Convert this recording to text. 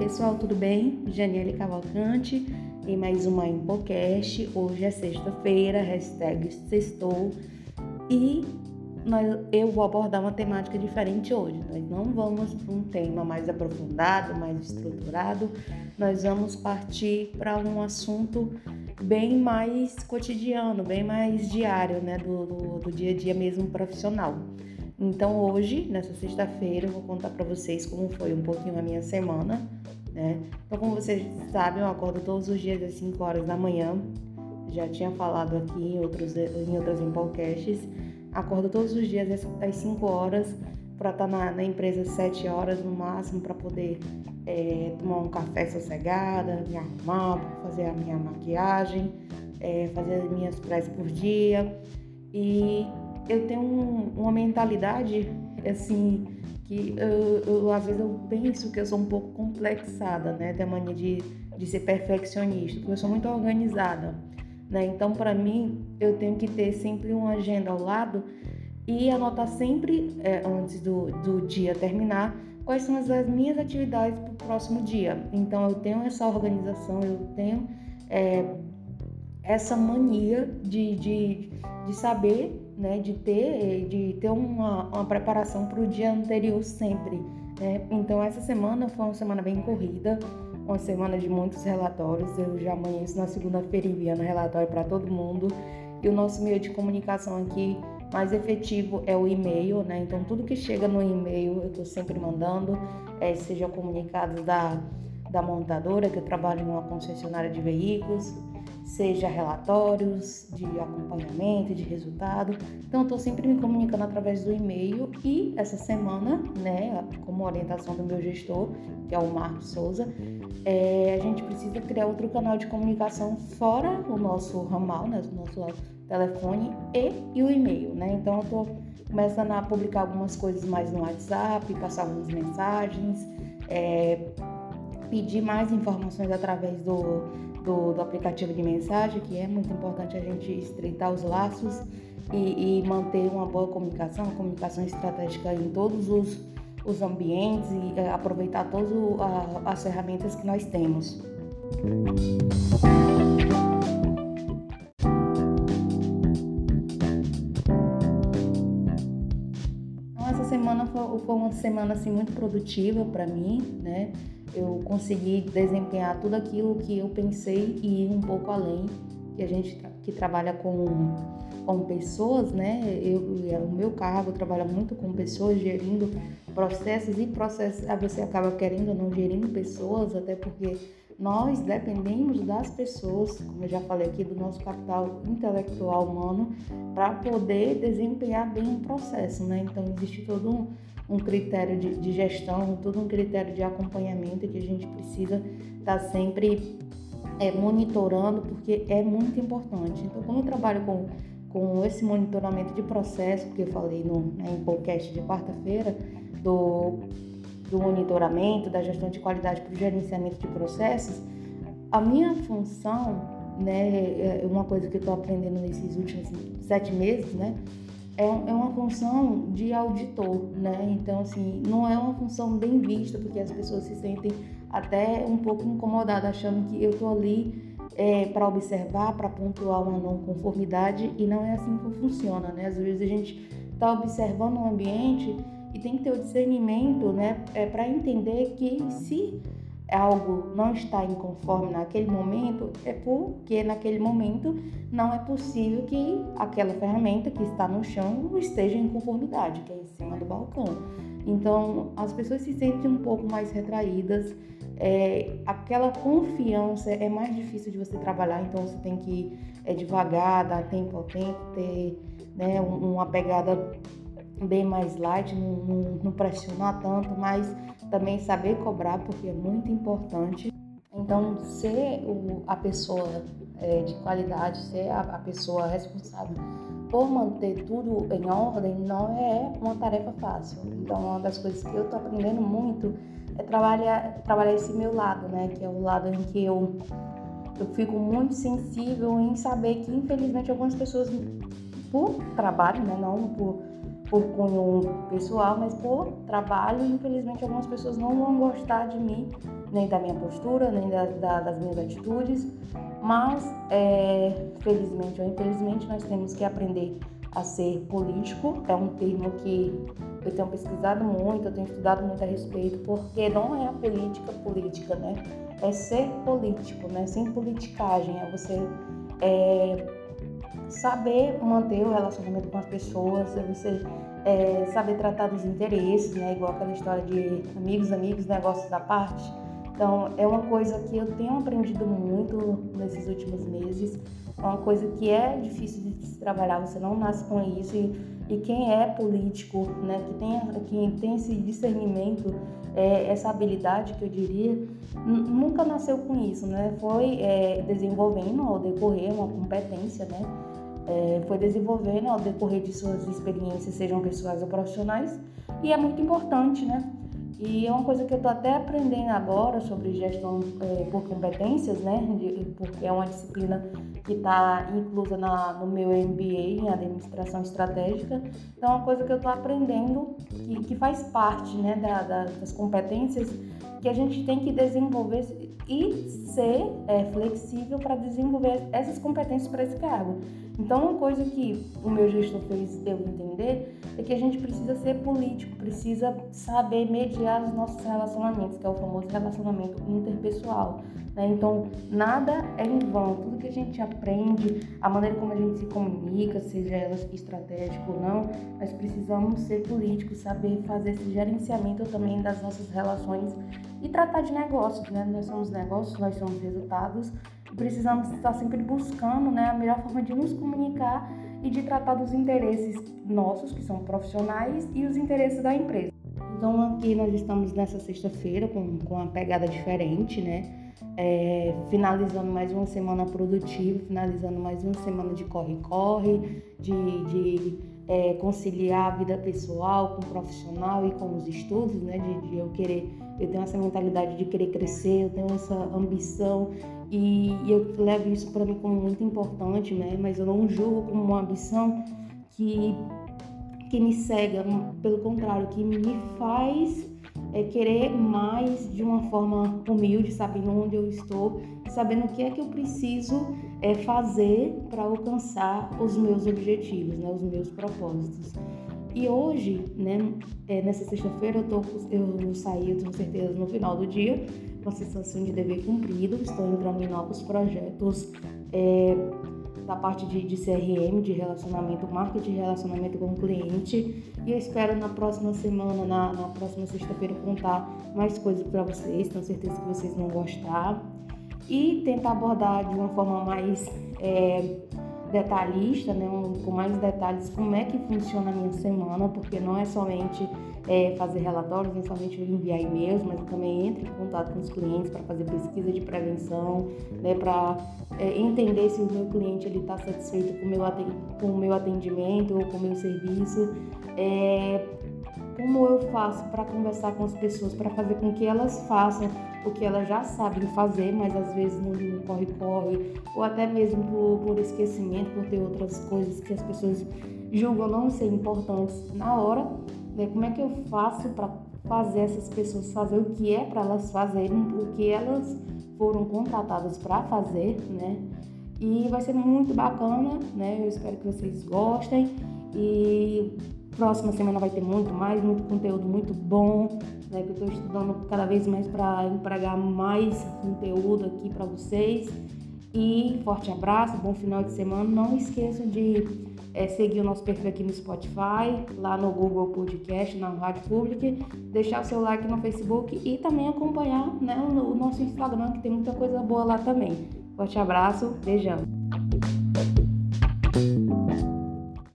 pessoal, tudo bem? Janiele Cavalcante em mais uma Impocast. Hoje é sexta-feira, hashtag sextou e nós, eu vou abordar uma temática diferente hoje. Nós não vamos para um tema mais aprofundado, mais estruturado, nós vamos partir para um assunto bem mais cotidiano, bem mais diário, né, do, do, do dia a dia mesmo profissional. Então hoje, nessa sexta-feira, eu vou contar para vocês como foi um pouquinho a minha semana, né? Então, como vocês sabem, eu acordo todos os dias às 5 horas da manhã. Já tinha falado aqui em outros em outras podcasts. Acordo todos os dias às 5 horas para estar tá na, na, empresa às 7 horas no máximo para poder é, tomar um café sossegada, me arrumar, fazer a minha maquiagem, é, fazer as minhas preces por dia. E eu tenho um, uma mentalidade assim que eu, eu, às vezes eu penso que eu sou um pouco complexada, né? Tem a mania de, de ser perfeccionista, porque eu sou muito organizada, né? Então, para mim, eu tenho que ter sempre uma agenda ao lado e anotar sempre, é, antes do, do dia terminar, quais são as, as minhas atividades para o próximo dia. Então, eu tenho essa organização, eu tenho é, essa mania de, de, de saber né, de ter, de ter uma, uma preparação para o dia anterior sempre. Né? Então, essa semana foi uma semana bem corrida, uma semana de muitos relatórios. Eu já amanheço na segunda-feira enviando relatório para todo mundo. E o nosso meio de comunicação aqui mais efetivo é o e-mail, né? Então, tudo que chega no e-mail eu estou sempre mandando, é, seja comunicado da, da montadora, que eu trabalho em uma concessionária de veículos, seja relatórios de acompanhamento, de resultado. Então, estou sempre me comunicando através do e-mail e essa semana, né, como orientação do meu gestor, que é o Marcos Souza, é, a gente precisa criar outro canal de comunicação fora o nosso ramal, né, o nosso telefone e, e o e-mail, né? Então, eu estou começando a publicar algumas coisas mais no WhatsApp, passar algumas mensagens, é, pedir mais informações através do do, do aplicativo de mensagem, que é muito importante a gente estreitar os laços e, e manter uma boa comunicação, uma comunicação estratégica em todos os, os ambientes e é, aproveitar todas as ferramentas que nós temos. Então, essa semana foi, foi uma semana assim, muito produtiva para mim, né? Eu consegui desempenhar tudo aquilo que eu pensei e ir um pouco além, que a gente que trabalha com, com pessoas, né? Eu, é o meu cargo trabalha muito com pessoas, gerindo processos e processos, aí você acaba querendo ou não gerindo pessoas, até porque nós dependemos das pessoas, como eu já falei aqui, do nosso capital intelectual humano, para poder desempenhar bem o processo, né? Então existe todo um um critério de, de gestão, todo um critério de acompanhamento que a gente precisa estar tá sempre é, monitorando, porque é muito importante. Então, como eu trabalho com, com esse monitoramento de processo, que eu falei no, né, em podcast de quarta-feira, do, do monitoramento, da gestão de qualidade para o gerenciamento de processos, a minha função, né, é uma coisa que eu estou aprendendo nesses últimos sete meses, né, é, é uma função de auditor, né? Então, assim, não é uma função bem vista, porque as pessoas se sentem até um pouco incomodadas, achando que eu estou ali é, para observar, para pontuar uma não conformidade, e não é assim que funciona, né? Às vezes a gente está observando o ambiente e tem que ter o discernimento, né, é, para entender que se algo não está em conforme naquele momento, é porque naquele momento não é possível que aquela ferramenta que está no chão esteja em conformidade, que é em cima do balcão. Então, as pessoas se sentem um pouco mais retraídas, é, aquela confiança é mais difícil de você trabalhar, então você tem que é, devagar, dar tempo ao tempo, ter né, uma pegada bem mais light, não, não, não pressionar tanto, mas também saber cobrar, porque é muito importante. Então, ser o, a pessoa é, de qualidade, ser a, a, pessoa responsável por manter tudo em ordem não é uma tarefa fácil. Então, uma das coisas que eu estou aprendendo muito é trabalhar, trabalhar esse meu lado, né? Que é o lado em que eu, eu fico muito sensível em saber que, infelizmente, algumas pessoas, por trabalho, né? Não por por cunho pessoal, mas por trabalho, infelizmente algumas pessoas não vão gostar de mim nem da minha postura, nem da, da, das minhas atitudes, mas é, felizmente ou infelizmente nós temos que aprender a ser político. É um termo que eu tenho pesquisado muito, eu tenho estudado muito a respeito, porque não é a política política, né? É ser político, né? Sem politicagem, é você é, saber manter o relacionamento com as pessoas, você é, saber tratar dos interesses, né? Igual aquela história de amigos, amigos, negócios da parte. Então, é uma coisa que eu tenho aprendido muito nesses últimos meses. É uma coisa que é difícil de se trabalhar, você não nasce com isso. E, e quem é político, né, que tem, quem tem esse discernimento, é, essa habilidade que eu diria, nunca nasceu com isso, né? Foi é, desenvolvendo ao decorrer uma competência, né? É, foi desenvolvendo ao decorrer de suas experiências, sejam pessoais ou profissionais, e é muito importante, né? E é uma coisa que eu estou até aprendendo agora sobre gestão é, por competências, né? Porque é uma disciplina que está inclusa na, no meu MBA em administração estratégica. Então, é uma coisa que eu estou aprendendo que, que faz parte né, da, da, das competências que a gente tem que desenvolver e ser é, flexível para desenvolver essas competências para esse cargo. Então, uma coisa que o meu gestor fez eu entender é que a gente precisa ser político, precisa saber mediar os nossos relacionamentos, que é o famoso relacionamento interpessoal. Né? Então, nada é em vão. Tudo que a gente aprende, a maneira como a gente se comunica, seja ela estratégico ou não, nós precisamos ser políticos, saber fazer esse gerenciamento também das nossas relações e tratar de negócios, né? Nós somos negócios, nós somos resultados precisamos estar sempre buscando né, a melhor forma de nos comunicar e de tratar dos interesses nossos, que são profissionais, e os interesses da empresa. Então aqui nós estamos nessa sexta-feira com, com uma pegada diferente, né? É, finalizando mais uma semana produtiva, finalizando mais uma semana de corre-corre, de, de é, conciliar a vida pessoal com o profissional e com os estudos, né? De, de, eu querer, eu tenho essa mentalidade de querer crescer, eu tenho essa ambição e, e eu levo isso para mim como muito importante, né? Mas eu não julgo como uma ambição que que me cega, pelo contrário, que me faz é, querer mais de uma forma humilde, sabendo onde eu estou sabendo o que é que eu preciso é, fazer para alcançar os meus objetivos, né, os meus propósitos. E hoje, né, é, nessa sexta-feira, eu, tô, eu saí, eu tenho certeza, no final do dia, com a sensação de dever cumprido, estou entrando em novos projetos. É, da parte de, de CRM, de relacionamento, marketing de relacionamento com o cliente. E eu espero na próxima semana, na, na próxima sexta-feira, contar mais coisas para vocês. Tenho certeza que vocês vão gostar. E tentar abordar de uma forma mais é, detalhista, né, um, com mais detalhes, como é que funciona a minha semana, porque não é somente é, fazer relatórios, não é somente enviar e-mails, mas também entro em contato com os clientes para fazer pesquisa de prevenção, né, para é, entender se o meu cliente está satisfeito com meu, o meu atendimento ou com o meu serviço. É, como eu faço para conversar com as pessoas, para fazer com que elas façam o que elas já sabem fazer, mas às vezes não corre-corre, ou até mesmo por, por esquecimento, por ter outras coisas que as pessoas julgam não ser importantes na hora. Né? Como é que eu faço para fazer essas pessoas fazer o que é para elas fazerem, o que elas foram contratadas para fazer, né? E vai ser muito bacana, né? Eu espero que vocês gostem e Próxima semana vai ter muito mais, muito conteúdo muito bom, né? Que eu estou estudando cada vez mais para empregar mais conteúdo aqui para vocês. E forte abraço, bom final de semana. Não esqueçam de é, seguir o nosso perfil aqui no Spotify, lá no Google Podcast, na Rádio Pública, deixar o seu like no Facebook e também acompanhar né, o nosso Instagram, que tem muita coisa boa lá também. Forte abraço, beijão.